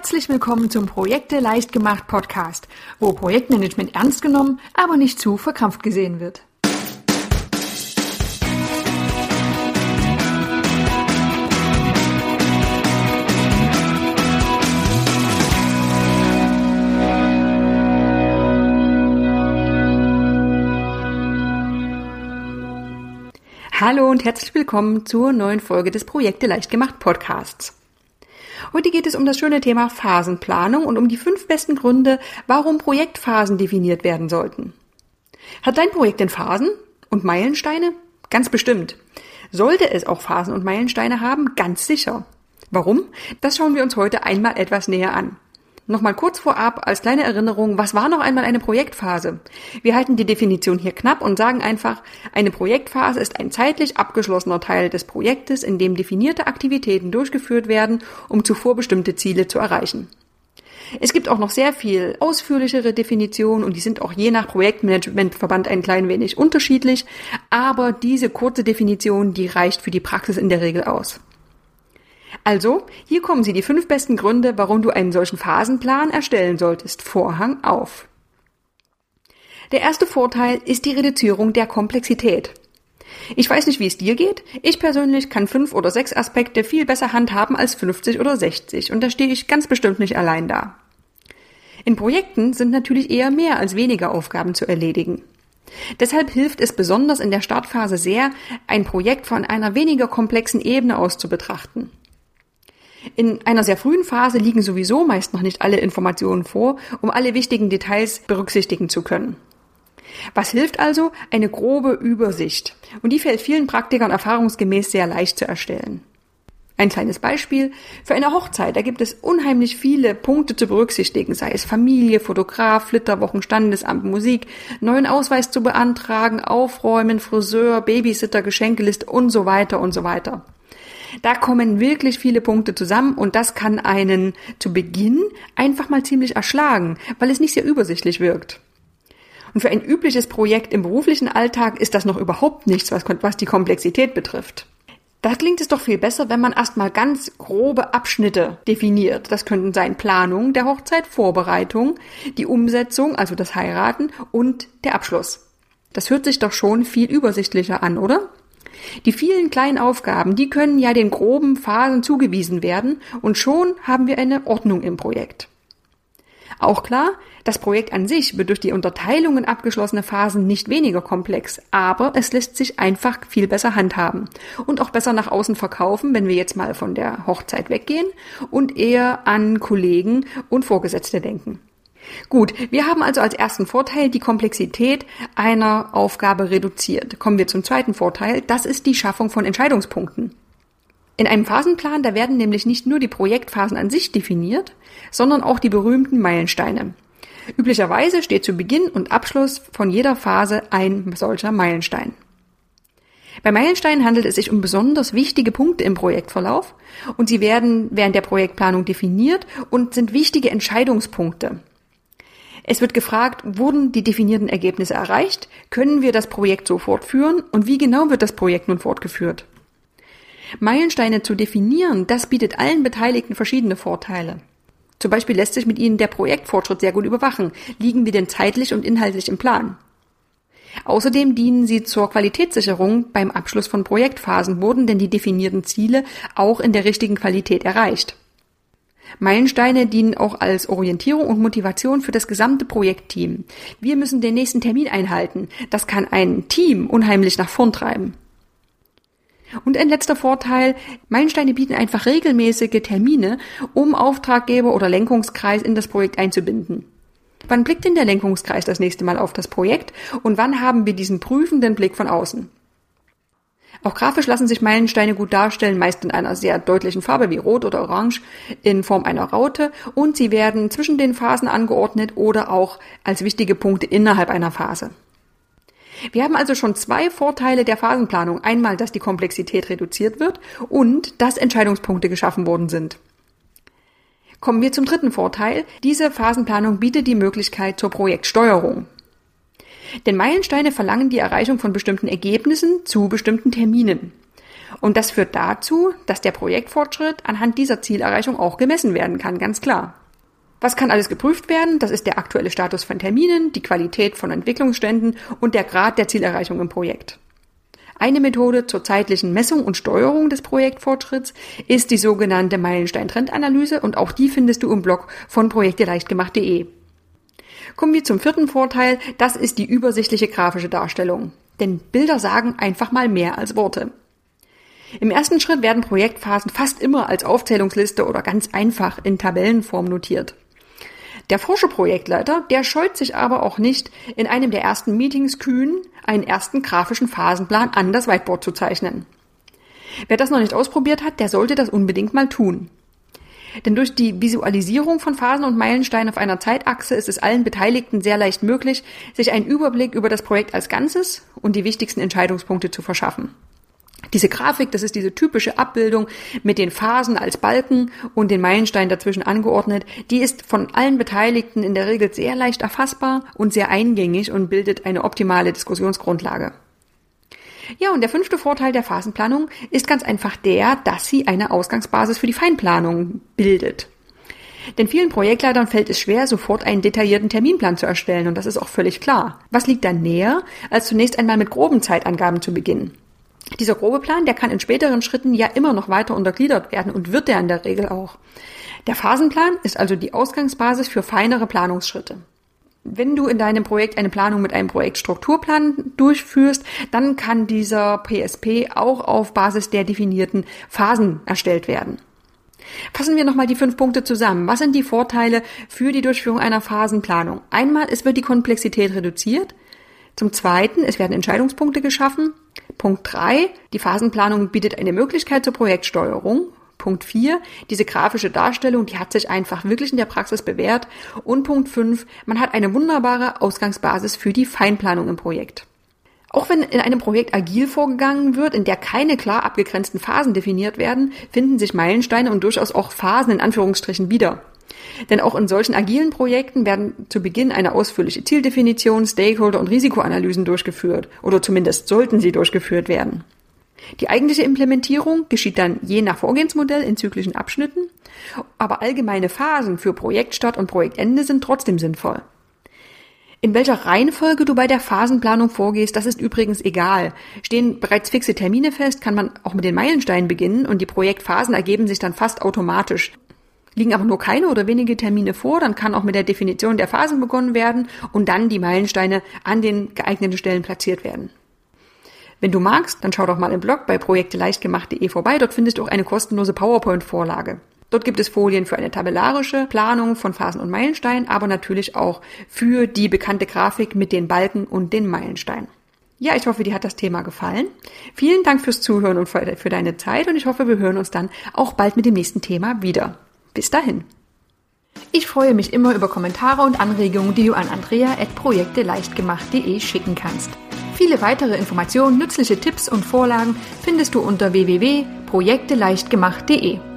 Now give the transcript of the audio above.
Herzlich willkommen zum Projekte leicht gemacht Podcast, wo Projektmanagement ernst genommen, aber nicht zu verkrampft gesehen wird. Hallo und herzlich willkommen zur neuen Folge des Projekte leicht gemacht Podcasts. Heute geht es um das schöne Thema Phasenplanung und um die fünf besten Gründe, warum Projektphasen definiert werden sollten. Hat dein Projekt denn Phasen und Meilensteine? Ganz bestimmt. Sollte es auch Phasen und Meilensteine haben? Ganz sicher. Warum? Das schauen wir uns heute einmal etwas näher an. Nochmal kurz vorab als kleine Erinnerung, was war noch einmal eine Projektphase? Wir halten die Definition hier knapp und sagen einfach, eine Projektphase ist ein zeitlich abgeschlossener Teil des Projektes, in dem definierte Aktivitäten durchgeführt werden, um zuvor bestimmte Ziele zu erreichen. Es gibt auch noch sehr viel ausführlichere Definitionen und die sind auch je nach Projektmanagementverband ein klein wenig unterschiedlich, aber diese kurze Definition, die reicht für die Praxis in der Regel aus. Also, hier kommen sie die fünf besten Gründe, warum du einen solchen Phasenplan erstellen solltest. Vorhang auf. Der erste Vorteil ist die Reduzierung der Komplexität. Ich weiß nicht, wie es dir geht. Ich persönlich kann fünf oder sechs Aspekte viel besser handhaben als 50 oder 60 und da stehe ich ganz bestimmt nicht allein da. In Projekten sind natürlich eher mehr als weniger Aufgaben zu erledigen. Deshalb hilft es besonders in der Startphase sehr, ein Projekt von einer weniger komplexen Ebene aus zu betrachten. In einer sehr frühen Phase liegen sowieso meist noch nicht alle Informationen vor, um alle wichtigen Details berücksichtigen zu können. Was hilft also? Eine grobe Übersicht. Und die fällt vielen Praktikern erfahrungsgemäß sehr leicht zu erstellen. Ein kleines Beispiel. Für eine Hochzeit, da gibt es unheimlich viele Punkte zu berücksichtigen, sei es Familie, Fotograf, Flitterwochen, Standesamt, Musik, neuen Ausweis zu beantragen, Aufräumen, Friseur, Babysitter, Geschenkeliste und so weiter und so weiter. Da kommen wirklich viele Punkte zusammen und das kann einen zu Beginn einfach mal ziemlich erschlagen, weil es nicht sehr übersichtlich wirkt. Und für ein übliches Projekt im beruflichen Alltag ist das noch überhaupt nichts, was, die Komplexität betrifft. Da klingt es doch viel besser, wenn man erstmal ganz grobe Abschnitte definiert. Das könnten sein Planung der Hochzeit, Vorbereitung, die Umsetzung, also das Heiraten und der Abschluss. Das hört sich doch schon viel übersichtlicher an, oder? Die vielen kleinen Aufgaben, die können ja den groben Phasen zugewiesen werden und schon haben wir eine Ordnung im Projekt. Auch klar, das Projekt an sich wird durch die Unterteilung in abgeschlossene Phasen nicht weniger komplex, aber es lässt sich einfach viel besser handhaben und auch besser nach außen verkaufen, wenn wir jetzt mal von der Hochzeit weggehen und eher an Kollegen und Vorgesetzte denken. Gut, wir haben also als ersten Vorteil die Komplexität einer Aufgabe reduziert. Kommen wir zum zweiten Vorteil, das ist die Schaffung von Entscheidungspunkten. In einem Phasenplan, da werden nämlich nicht nur die Projektphasen an sich definiert, sondern auch die berühmten Meilensteine. Üblicherweise steht zu Beginn und Abschluss von jeder Phase ein solcher Meilenstein. Bei Meilensteinen handelt es sich um besonders wichtige Punkte im Projektverlauf und sie werden während der Projektplanung definiert und sind wichtige Entscheidungspunkte. Es wird gefragt, wurden die definierten Ergebnisse erreicht? Können wir das Projekt so fortführen? Und wie genau wird das Projekt nun fortgeführt? Meilensteine zu definieren, das bietet allen Beteiligten verschiedene Vorteile. Zum Beispiel lässt sich mit ihnen der Projektfortschritt sehr gut überwachen. Liegen wir denn zeitlich und inhaltlich im Plan? Außerdem dienen sie zur Qualitätssicherung beim Abschluss von Projektphasen. Wurden denn die definierten Ziele auch in der richtigen Qualität erreicht? Meilensteine dienen auch als Orientierung und Motivation für das gesamte Projektteam. Wir müssen den nächsten Termin einhalten. Das kann ein Team unheimlich nach vorn treiben. Und ein letzter Vorteil, Meilensteine bieten einfach regelmäßige Termine, um Auftraggeber oder Lenkungskreis in das Projekt einzubinden. Wann blickt denn der Lenkungskreis das nächste Mal auf das Projekt und wann haben wir diesen prüfenden Blick von außen? Auch grafisch lassen sich Meilensteine gut darstellen, meist in einer sehr deutlichen Farbe wie Rot oder Orange in Form einer Raute und sie werden zwischen den Phasen angeordnet oder auch als wichtige Punkte innerhalb einer Phase. Wir haben also schon zwei Vorteile der Phasenplanung. Einmal, dass die Komplexität reduziert wird und dass Entscheidungspunkte geschaffen worden sind. Kommen wir zum dritten Vorteil. Diese Phasenplanung bietet die Möglichkeit zur Projektsteuerung. Denn Meilensteine verlangen die Erreichung von bestimmten Ergebnissen zu bestimmten Terminen. Und das führt dazu, dass der Projektfortschritt anhand dieser Zielerreichung auch gemessen werden kann, ganz klar. Was kann alles geprüft werden? Das ist der aktuelle Status von Terminen, die Qualität von Entwicklungsständen und der Grad der Zielerreichung im Projekt. Eine Methode zur zeitlichen Messung und Steuerung des Projektfortschritts ist die sogenannte Meilenstein-Trendanalyse und auch die findest du im Blog von projekteleichtgemacht.de. Kommen wir zum vierten Vorteil, das ist die übersichtliche grafische Darstellung. Denn Bilder sagen einfach mal mehr als Worte. Im ersten Schritt werden Projektphasen fast immer als Aufzählungsliste oder ganz einfach in Tabellenform notiert. Der Forscherprojektleiter, der scheut sich aber auch nicht, in einem der ersten Meetings kühn einen ersten grafischen Phasenplan an das Whiteboard zu zeichnen. Wer das noch nicht ausprobiert hat, der sollte das unbedingt mal tun. Denn durch die Visualisierung von Phasen und Meilensteinen auf einer Zeitachse ist es allen Beteiligten sehr leicht möglich, sich einen Überblick über das Projekt als Ganzes und die wichtigsten Entscheidungspunkte zu verschaffen. Diese Grafik, das ist diese typische Abbildung mit den Phasen als Balken und den Meilensteinen dazwischen angeordnet, die ist von allen Beteiligten in der Regel sehr leicht erfassbar und sehr eingängig und bildet eine optimale Diskussionsgrundlage. Ja, und der fünfte Vorteil der Phasenplanung ist ganz einfach der, dass sie eine Ausgangsbasis für die Feinplanung bildet. Denn vielen Projektleitern fällt es schwer, sofort einen detaillierten Terminplan zu erstellen, und das ist auch völlig klar. Was liegt dann näher, als zunächst einmal mit groben Zeitangaben zu beginnen? Dieser grobe Plan, der kann in späteren Schritten ja immer noch weiter untergliedert werden und wird er in der Regel auch. Der Phasenplan ist also die Ausgangsbasis für feinere Planungsschritte. Wenn du in deinem Projekt eine Planung mit einem Projektstrukturplan durchführst, dann kann dieser PSP auch auf Basis der definierten Phasen erstellt werden. Fassen wir nochmal die fünf Punkte zusammen. Was sind die Vorteile für die Durchführung einer Phasenplanung? Einmal, es wird die Komplexität reduziert. Zum Zweiten, es werden Entscheidungspunkte geschaffen. Punkt drei, die Phasenplanung bietet eine Möglichkeit zur Projektsteuerung. Punkt 4, diese grafische Darstellung, die hat sich einfach wirklich in der Praxis bewährt. Und Punkt 5, man hat eine wunderbare Ausgangsbasis für die Feinplanung im Projekt. Auch wenn in einem Projekt agil vorgegangen wird, in der keine klar abgegrenzten Phasen definiert werden, finden sich Meilensteine und durchaus auch Phasen in Anführungsstrichen wieder. Denn auch in solchen agilen Projekten werden zu Beginn eine ausführliche Zieldefinition, Stakeholder- und Risikoanalysen durchgeführt oder zumindest sollten sie durchgeführt werden. Die eigentliche Implementierung geschieht dann je nach Vorgehensmodell in zyklischen Abschnitten, aber allgemeine Phasen für Projektstart und Projektende sind trotzdem sinnvoll. In welcher Reihenfolge du bei der Phasenplanung vorgehst, das ist übrigens egal. Stehen bereits fixe Termine fest, kann man auch mit den Meilensteinen beginnen und die Projektphasen ergeben sich dann fast automatisch. Liegen aber nur keine oder wenige Termine vor, dann kann auch mit der Definition der Phasen begonnen werden und dann die Meilensteine an den geeigneten Stellen platziert werden. Wenn du magst, dann schau doch mal im Blog bei projekteleichtgemacht.de vorbei. Dort findest du auch eine kostenlose PowerPoint-Vorlage. Dort gibt es Folien für eine tabellarische Planung von Phasen und Meilensteinen, aber natürlich auch für die bekannte Grafik mit den Balken und den Meilensteinen. Ja, ich hoffe, dir hat das Thema gefallen. Vielen Dank fürs Zuhören und für deine Zeit und ich hoffe, wir hören uns dann auch bald mit dem nächsten Thema wieder. Bis dahin. Ich freue mich immer über Kommentare und Anregungen, die du an andrea.projekteleichtgemacht.de schicken kannst. Viele weitere Informationen, nützliche Tipps und Vorlagen findest du unter www.projekteleichtgemacht.de.